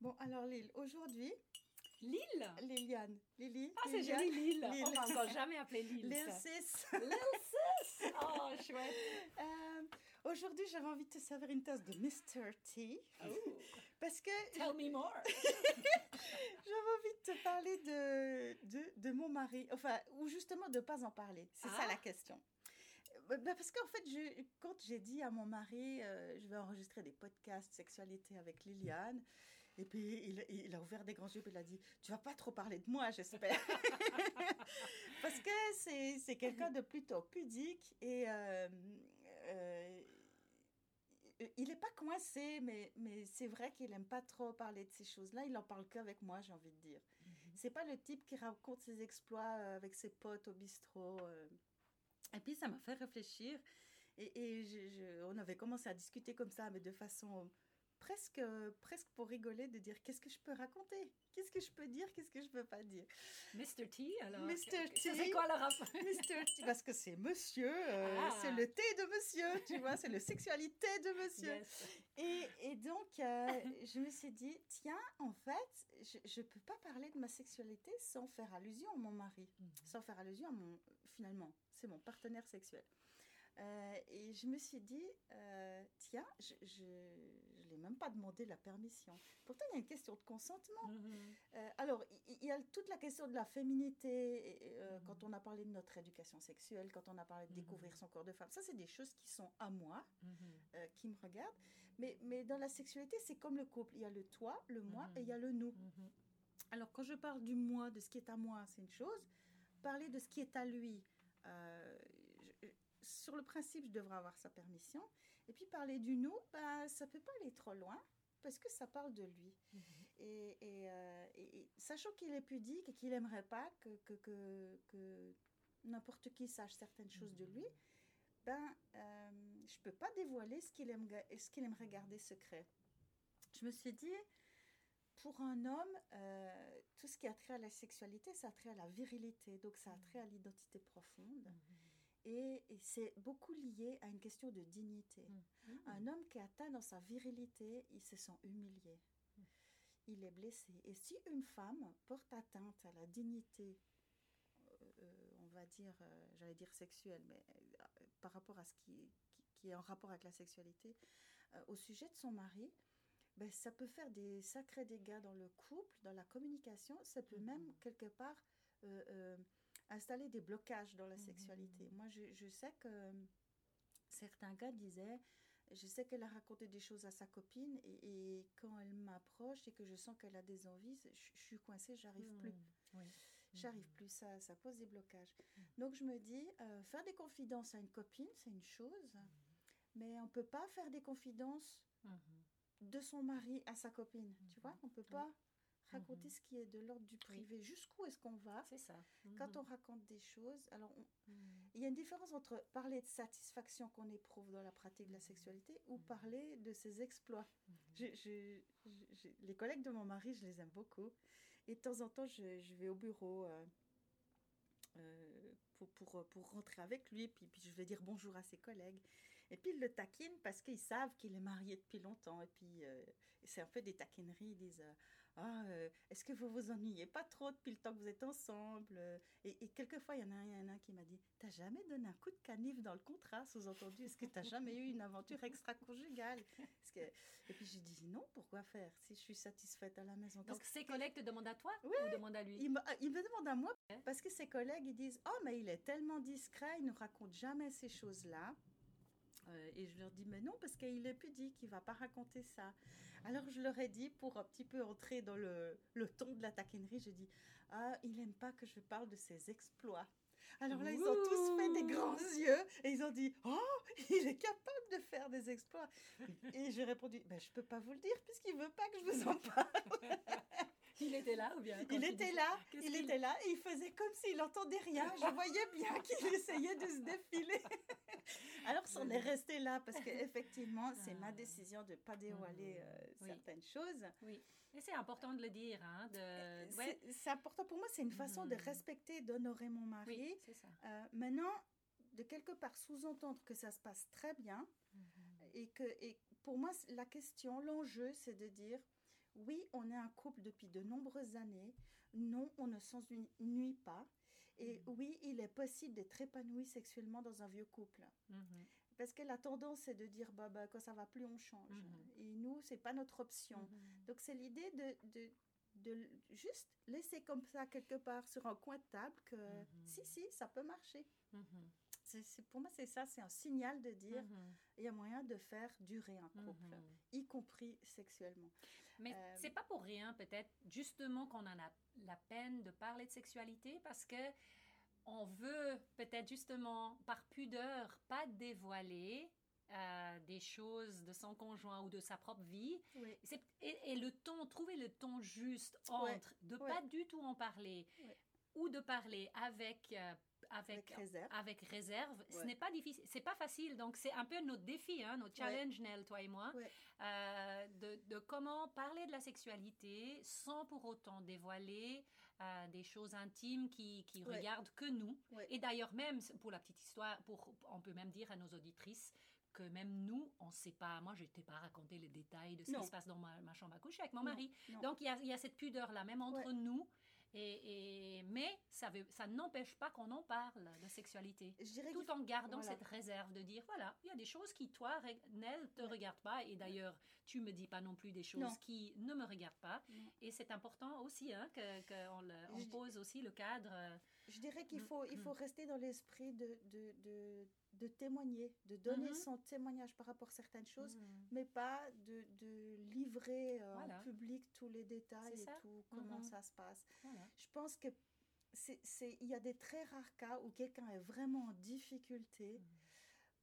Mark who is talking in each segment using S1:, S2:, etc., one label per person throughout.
S1: Bon, alors Lille, aujourd'hui,
S2: Lille
S1: Liliane, Lily.
S2: Ah, c'est joli, Lille.
S1: Lille.
S2: On m'a encore jamais appelé Lille.
S1: Lille
S2: ça.
S1: 6.
S2: Lille 6 Oh, chouette.
S1: Euh, aujourd'hui, j'avais envie de te servir une tasse de Mr. T.
S2: Oh.
S1: Parce que
S2: Tell me more.
S1: j'avais envie de te parler de, de, de mon mari. Enfin, ou justement de ne pas en parler. C'est ça
S2: Ah.
S1: la question. Euh, bah, Parce qu'en fait, je, quand j'ai dit à mon mari, euh, je vais enregistrer des podcasts sexualité avec Liliane, et puis il, il a ouvert des grands yeux, puis il a dit, tu vas pas trop parler de moi, j'espère. Parce que c'est quelqu'un de plutôt pudique, et euh, euh, il n'est pas coincé, mais, mais c'est vrai qu'il aime pas trop parler de ces choses-là. Il en parle qu'avec moi, j'ai envie de dire. C'est pas le type qui raconte ses exploits euh, avec ses potes au bistrot. Et puis ça m'a fait réfléchir. Et, et je- je- on avait commencé à discuter comme ça, mais de façon presque, presque pour rigoler, de dire qu'est-ce que je peux raconter? Qu'est-ce que je peux dire? Qu'est-ce que je peux pas dire?
S2: Mr. T, alors.
S1: Mr. T.
S2: C'est quoi le rapport
S1: Mr. T, parce que c'est monsieur, euh,
S2: Ah.
S1: c'est le thé de monsieur, tu vois, c'est le sexualité de monsieur.
S2: Yes.
S1: Et, et donc, euh, je me suis dit, tiens, en fait, je ne peux pas parler de ma sexualité sans faire allusion à mon mari,
S2: Mhm.
S1: sans faire allusion à mon, finalement, c'est mon partenaire sexuel. Euh, et je me suis dit, euh, tiens, je ne même pas demandé la permission. Pourtant, il y a une question de consentement.
S2: Mhm.
S1: Euh, alors, il y a toute la question de la féminité, et, euh,
S2: Mhm.
S1: quand on a parlé de notre éducation sexuelle, quand on a parlé de
S2: Mhm.
S1: découvrir son corps de femme. Ça, c'est des choses qui sont à moi euh, qui me regardent. Mais, mais dans la sexualité, c'est comme le couple. Il y a le toi, le moi et il y a le nous. Alors, quand je parle du moi, de ce qui est à moi, c'est une chose. Parler de ce qui est à lui, sur le principe, je devrais avoir sa permission. Et puis parler du nous, ben, ça peut pas aller trop loin parce que ça parle de lui.
S2: Mhm.
S1: Et, et, euh, et- sachant qu'il est pudique et qu'il aimerait pas que, que, que, que n'importe qui sache certaines choses de lui, ben, euh, je peux pas dévoiler ce qu'il aime, ce qu'il aimerait garder secret. Je me suis dit, pour un homme, euh, tout ce qui a trait à la sexualité, ça a trait à la virilité, donc ça a trait à l'identité profonde. Et, et c'est beaucoup lié à une question de dignité.
S2: Mhm.
S1: Un homme qui est atteint dans sa virilité, il se sent humilié. Il est blessé. Et si une femme porte atteinte à la dignité, euh, euh, on va dire, euh, j'allais dire sexuelle, mais euh, par rapport à ce qui, qui, qui est en rapport avec la sexualité, au sujet de son mari, ben, ça peut faire des sacrés dégâts dans le couple, dans la communication. Ça peut
S2: Mhm.
S1: même, quelque part, euh, euh, installer des blocages dans la
S2: Mhm.
S1: sexualité. Moi, je, je sais que certains gars disaient, je sais qu'elle a raconté des choses à sa copine et, et quand elle m'approche et que je sens qu'elle a des envies, je, je suis coincée, j'arrive plus.
S2: Mhm. Oui.
S1: J'arrive plus, ça, ça pose des blocages. Donc je me dis, euh, faire des confidences à une copine, c'est une chose, mais on peut pas faire des confidences
S2: Mhm.
S1: de son mari à sa copine. Tu vois, on peut pas raconter
S2: Mhm.
S1: ce qui est de l'ordre du privé. Jusqu'où est-ce qu'on va
S2: C'est ça.
S1: quand
S2: Mhm.
S1: on raconte des choses? Alors, on-
S2: Mhm.
S1: il y a une différence entre parler de satisfaction qu'on éprouve dans la pratique de la sexualité ou parler de ses exploits. Je- je- je- je- les collègues de mon mari, je les aime beaucoup. Et de temps en temps, je, vais au bureau euh, euh, pour, pour, pour rentrer avec lui, puis, puis je vais dire bonjour à ses collègues. Et puis ils le taquinent parce qu'ils savent qu'il est marié depuis longtemps. Et puis euh, c'est un peu des taquineries. Ils disent Ah, euh, est-ce que vous vous ennuyez pas trop depuis le temps que vous êtes ensemble? Et, et quelquefois, il y en a un, il y en a un qui m'a dit T'as jamais donné un coup de canif dans le contrat Sous-entendu, est-ce que t'as jamais eu une aventure extra-conjugale? Que... Et puis j'ai dit Non, pourquoi faire si je suis satisfaite à la maison?
S2: Donc, ses collègues te demandent à toi
S1: Oui.
S2: ou demandent à lui?
S1: il me, il me demande à moi parce que ses collègues ils disent oh mais il est tellement discret il ne raconte jamais ces choses là et je leur dis mais non parce qu'il est pudique il va pas raconter ça alors je leur ai dit pour un petit peu entrer dans le, le ton de la taquinerie je dis ah il aime pas que je parle de ses exploits alors là, ils ont tous fait des grands yeux et ils ont dit Oh, il est capable de faire des exploits. Et j'ai répondu ben, Je peux pas vous le dire puisqu'il veut pas que je vous en parle.
S2: Il était là ou bien
S1: Il était là, il était là et il faisait comme s'il n'entendait rien. Je voyais bien qu'il essayait de se défiler. Alors, c'en est resté là parce qu'effectivement, c'est ma
S2: Ah.
S1: décision de ne pas dévoiler euh,
S2: Oui.
S1: certaines choses.
S2: Oui. Et c'est important de le dire. Hein, de... ouais.
S1: C'est important pour moi, c'est une façon de
S2: Mhm.
S1: respecter et d'honorer mon mari.
S2: Oui, c'est ça.
S1: Euh, maintenant, de quelque part sous-entendre que ça se passe très bien
S2: Mhm.
S1: et que et pour moi, la question, l'enjeu, c'est de dire oui, on est un couple depuis de nombreuses années. Non, on ne s'ennuie pas. Et
S2: Mhm.
S1: oui, il est possible d'être épanoui sexuellement dans un vieux couple.
S2: Mhm.
S1: Parce que la tendance, c'est de dire, bah, bah, quand ça va plus, on change.
S2: Mhm.
S1: Et nous, c'est pas notre option.
S2: Mhm.
S1: Donc, c'est l'idée de, de, de juste laisser comme ça quelque part sur un coin de table que si, si, ça peut marcher. C'est, pour moi, c'est ça, c'est un signal de dire,
S2: Mhm.
S1: il y a moyen de faire durer un couple,
S2: Mhm.
S1: y compris sexuellement.
S2: Mais
S1: Euh,
S2: c'est pas pour rien, peut-être, justement, qu'on en a la peine de parler de sexualité parce que on veut peut-être justement par pudeur pas dévoiler euh, des choses de son conjoint ou de sa propre vie.
S1: Oui.
S2: Et, et le ton, trouver le ton juste
S1: Ouais,
S2: entre de
S1: ouais.
S2: pas du tout en parler
S1: Ouais.
S2: ou de parler avec euh,
S1: Avec
S2: avec
S1: réserve.
S2: avec réserve, ce
S1: Ouais.
S2: n'est pas difficile, c'est pas facile. Donc c'est un peu notre défi, hein, notre challenge, Nell, toi et moi,
S1: Ouais.
S2: euh, de, de comment parler de la sexualité sans pour autant dévoiler euh, des choses intimes qui, qui
S1: Ouais.
S2: regardent que nous.
S1: Ouais.
S2: Et d'ailleurs même pour la petite histoire, pour, on peut même dire à nos auditrices que même nous, on ne sait pas. Moi, je t'ai pas raconté les détails de ce
S1: Non.
S2: qui se passe dans ma, ma chambre à coucher avec mon
S1: Non,
S2: mari.
S1: non.
S2: Donc, il y a, il y a cette pudeur-là, même entre
S1: Ouais.
S2: nous. Et, et- mais ça, veut, ça n'empêche pas qu'on en parle de sexualité. Tout en gardant
S1: voilà.
S2: cette réserve de dire, voilà, il y a des choses qui, toi, Nell, te
S1: Ouais.
S2: regardent pas. Et d'ailleurs, tu me dis pas non plus des choses
S1: Non.
S2: qui ne me regardent pas.
S1: Non.
S2: Et c'est important aussi hein, qu'on que on pose aussi le cadre. euh,
S1: Je dirais qu'il faut, il
S2: mm.
S1: faut rester dans l'esprit de, de, de, de témoigner, de donner
S2: Mhm.
S1: son témoignage par rapport à certaines choses,
S2: Mhm.
S1: mais pas de, de livrer euh,
S2: Voilà.
S1: en public tous les détails et tout, comment
S2: Mhm.
S1: ça se passe.
S2: Voilà.
S1: Je pense que c'est, c'est- il y a des très rares cas où quelqu'un est vraiment en difficulté,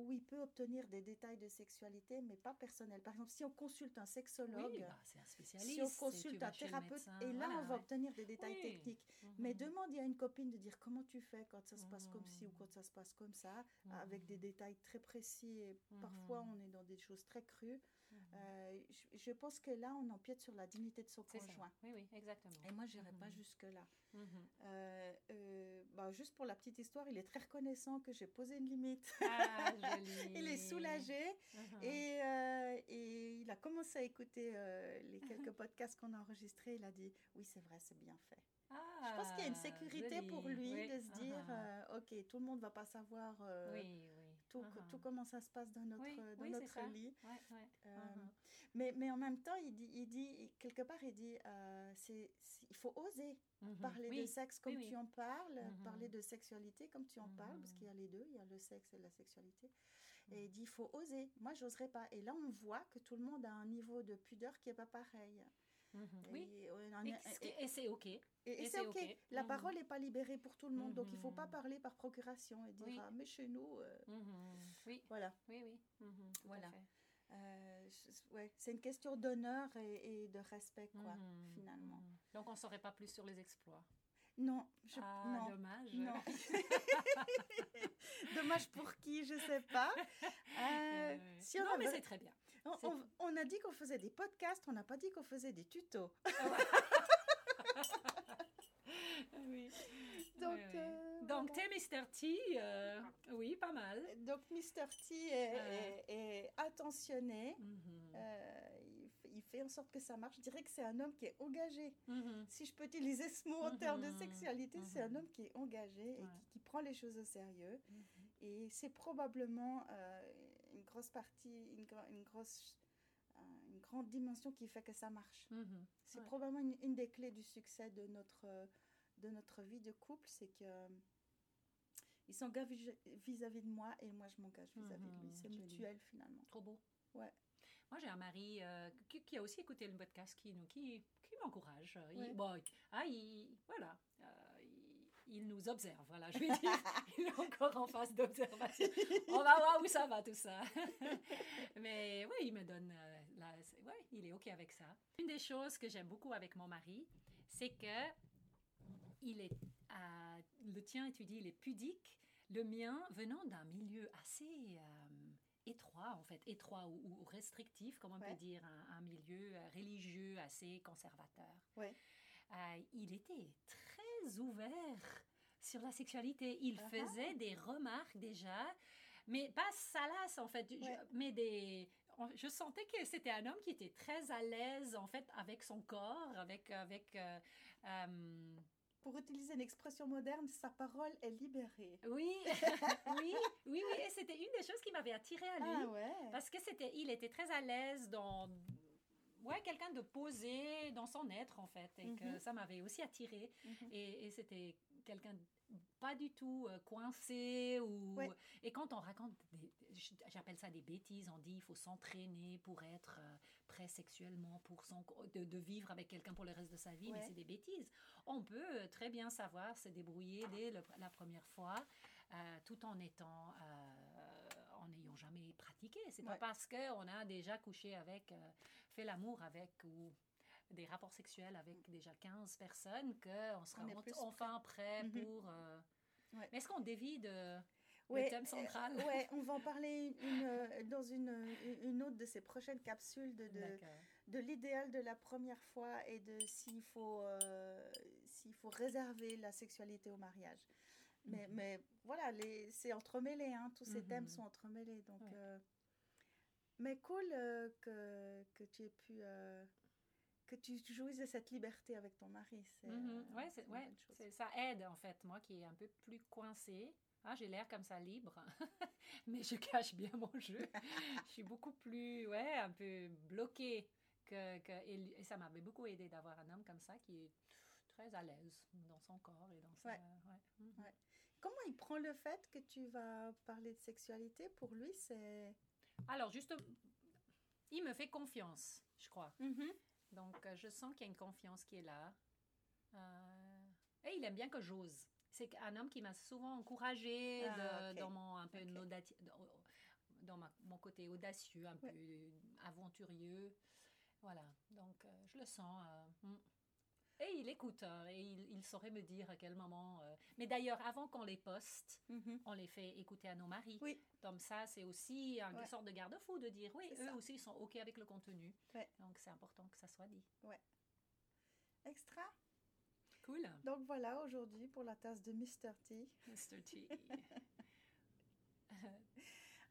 S1: où il peut obtenir des détails de sexualité, mais pas personnels. Par exemple, si on consulte un sexologue,
S2: Oui, bah, c'est un spécialiste.
S1: si on consulte un thérapeute,
S2: médecin,
S1: et là,
S2: voilà,
S1: on va
S2: ouais.
S1: obtenir des détails
S2: Oui.
S1: techniques. Mais
S2: Mhm.
S1: demande à une copine de dire comment tu fais quand ça se passe comme ci ou
S2: Mhm.
S1: quand ça se passe comme ça, avec des
S2: Mhm.
S1: détails très précis. Et parfois, on est dans des choses très crues.
S2: Mhm.
S1: Euh, je, je pense que là, on empiète sur la dignité de son
S2: ça.
S1: conjoint.
S2: Oui, oui, exactement.
S1: Et moi, je n'irai pas
S2: Mhm.
S1: jusque-là.
S2: Mhm.
S1: Euh, euh, bah, juste pour la petite histoire, il est très reconnaissant que j'ai posé une limite.
S2: Ah, joli.
S1: il est soulagé
S2: Mhm.
S1: et, et il a commencé à écouter les quelques podcasts qu'on a enregistrés. Il a dit Oui, c'est vrai, c'est bien fait. Je pense qu'il y a une
S2: Ah,
S1: sécurité pour lui
S2: Oui,
S1: de se dire
S2: ah,
S1: euh, Ok, tout le monde ne va pas savoir
S2: oui, oui.
S1: tout,
S2: Ah,
S1: tout comment ça se passe dans notre, dans lit.
S2: Ouais, ouais. Mhm.
S1: mais, mais en même temps, il dit, il dit quelque part, il dit euh, c'est, il faut oser
S2: Mhm.
S1: parler
S2: Oui,
S1: de sexe comme
S2: oui,
S1: tu
S2: oui.
S1: en parles,
S2: Mhm.
S1: parler de sexualité comme tu en parles, parce
S2: Mhm.
S1: qu'il y a les deux, il y a le sexe et la sexualité.
S2: Mhm.
S1: Et il dit, il faut oser. Moi, j'oserais pas. Et là, on voit que tout le monde a un niveau de pudeur qui est pas pareil.
S2: Mhm. Oui.
S1: Et,
S2: Et,
S1: et-
S2: et c'est OK.
S1: et- et
S2: et
S1: c'est
S2: c'est
S1: OK. La
S2: Mhm.
S1: parole n'est pas libérée pour tout le monde. Donc, il faut pas
S2: Mhm.
S1: parler par procuration et dire,
S2: Oui.
S1: ah, mais chez nous, euh,
S2: Mhm. Oui,
S1: voilà.
S2: oui, oui. Mhm,
S1: Voilà. Euh, ouais, c'est une question d'honneur et, et de respect, quoi,
S2: Mhm,
S1: finalement.
S2: mhm. Donc, on ne saurait pas plus sur les exploits.
S1: Non, je,
S2: ah,
S1: non.
S2: dommage.
S1: Non. Dommage pour qui, je sais pas. Euh,
S2: Euh,
S1: si on,
S2: non, mais c'est très bien.
S1: on,
S2: c'est-
S1: on- on a dit qu'on faisait des podcasts, on n'a pas dit qu'on faisait des tutos.
S2: oui.
S1: Donc,
S2: Oui, oui.
S1: euh,
S2: Donc, t'es Mr. T, euh, oui, pas mal.
S1: Donc, Mr. T est,
S2: Euh.
S1: est- est attentionné.
S2: Mhm.
S1: Euh, il, fait en sorte que ça marche. Je dirais que c'est un homme qui est engagé.
S2: Mhm.
S1: Si je peux utiliser ce mot en termes de
S2: Mhm.
S1: sexualité, c'est un homme qui est engagé et
S2: Ouais.
S1: qui, qui prend les choses au sérieux. Et c'est probablement euh, une grosse partie, une, gro- une grosse, une grande dimension qui fait que ça marche. C'est
S2: Ouais.
S1: probablement une, une des clés du succès de notre, de notre vie de couple, c'est que il s'engage vis- vis-à-vis de moi et moi je m'engage vis-à-vis de lui.
S2: Mhm,
S1: C'est mutuel finalement.
S2: Trop beau.
S1: Ouais.
S2: Moi, j'ai un mari euh, qui, qui a aussi écouté le podcast, qui, qui, qui m'encourage. Il-
S1: Ouais.
S2: bon, ah, il, voilà, euh, il, il nous observe, voilà, je vais dire. il est encore en phase d'observation. On va voir où ça va, tout ça. Mais oui, il me donne... euh, la, ouais, il est OK avec ça. Une des choses que j'aime beaucoup avec mon mari, c'est que il est... euh, le tien, tu dis, il est pudique. Le mien, venant d'un milieu assez... euh, étroit, en fait, étroit ou, ou restrictif, comme on
S1: Ouais.
S2: peut dire, un, un milieu euh, religieux assez conservateur.
S1: Ouais.
S2: Euh, il était très ouvert sur la sexualité. Il faisait des remarques déjà, mais pas salaces en fait, je- mais des... je sentais que c'était un homme qui était très à l'aise, en fait, avec son corps, avec... avec euh, euh,
S1: Pour utiliser une expression moderne, sa parole est libérée.
S2: oui, oui, oui, oui. Et c'était une des choses qui m'avait attirée à lui.
S1: Ah ouais.
S2: Parce que c'était, il était très à l'aise dans, ouais, quelqu'un de posé dans son être en fait, et que
S1: Mhm.
S2: ça m'avait aussi attiré.
S1: Mhm.
S2: Et, et c'était quelqu'un pas du tout euh, coincé ou
S1: Ouais.
S2: et quand on raconte des- j'appelle ça des bêtises on dit il faut s'entraîner pour être euh, prêt sexuellement pour son de, de vivre avec quelqu'un pour le reste de sa vie mais c'est des bêtises on peut euh, très bien savoir se débrouiller dès le- la première fois tout en étant en n'ayant jamais pratiqué c'est pas
S1: Ouais.
S2: parce que on a déjà couché avec fait l'amour avec ou des rapports sexuels avec déjà 15 personnes qu'on en-
S1: plus
S2: enfin prêt
S1: Mhm.
S2: pour... euh,
S1: Ouais.
S2: Mais est-ce qu'on dévie de
S1: Ouais,
S2: le thème
S1: euh,
S2: central?
S1: ouais, on va en parler une, euh, dans une, une autre de ces prochaines capsules de, de,
S2: D'accord.
S1: de l'idéal de la première fois et de s'il faut, euh, s'il faut réserver la sexualité au mariage. Mais,
S2: Mhm.
S1: mais voilà, c'est entremêlé, hein, tous ces thèmes
S2: Mhm.
S1: sont entremêlés. Donc,
S2: Ouais.
S1: euh, mais cool euh, que, que tu aies pu, euh, que tu jouisses de cette liberté avec ton mari. C'est,
S2: Mhm.
S1: euh,
S2: Ouais,
S1: c'est
S2: ouais, c'est- ça aide en fait, moi qui est un peu plus coincée. Ah, j'ai l'air comme ça libre, mais je cache bien mon jeu. je suis beaucoup plus, ouais, un peu bloquée. Que, que, et, et ça m'avait beaucoup aidé d'avoir un homme comme ça qui est très à l'aise dans son corps et dans sa...
S1: Ouais.
S2: ouais. Mhm.
S1: Ouais. Comment il prend le fait que tu vas parler de sexualité Pour lui, c'est...
S2: Alors, juste, il me fait confiance, je crois.
S1: Mhm.
S2: Donc, euh, je sens qu'il y a une confiance qui est là. Euh, et il aime bien que j'ose. C'est un homme qui m'a souvent encouragée
S1: Ah,
S2: de- dans mon un peu
S1: Ok.
S2: une audati- dans, dans ma- mon côté audacieux, un
S1: Ouais.
S2: peu aventurieux. Voilà. Donc, euh, je le sens. euh, mm. Et il écoute. euh, et il, il saurait me dire à quel moment. euh, Mais d'ailleurs, avant qu'on les poste,
S1: Mhm.
S2: on les fait écouter à nos maris.
S1: Oui.
S2: Comme ça, c'est aussi une
S1: Ouais.
S2: sorte de garde-fou de dire oui, eux
S1: ça.
S2: aussi ils sont OK avec le contenu.
S1: Ouais.
S2: Donc, c'est important que ça soit dit.
S1: Extra.
S2: Cool.
S1: Donc voilà, aujourd'hui, pour la tasse de Mr. T.
S2: Mr. T.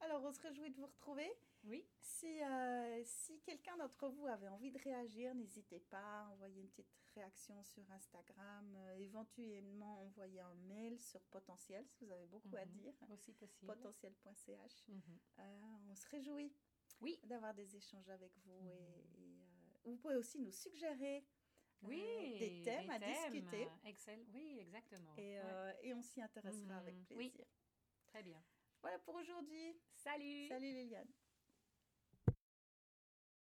S1: Alors, on se réjouit de vous retrouver.
S2: Oui.
S1: Si, euh, si quelqu'un d'entre vous avait envie de réagir, n'hésitez pas à envoyer une petite réaction sur Instagram, euh, éventuellement envoyer un mail sur Potentiel, si vous avez beaucoup à
S2: Mhm.
S1: dire,
S2: Aussi possible.
S1: potentiel.ch.
S2: Mhm.
S1: Euh, on se réjouit
S2: Oui.
S1: d'avoir des échanges avec vous
S2: Mhm.
S1: et, et, vous pouvez aussi nous suggérer
S2: Oui.
S1: des thèmes à discuter
S2: euh, Excel. Oui, exactement.
S1: et,
S2: Ouais.
S1: et on s'y intéressera avec.
S2: Oui.
S1: plaisir.
S2: Très bien.
S1: Voilà pour aujourd'hui.
S2: Salut.
S1: Salut Liliane.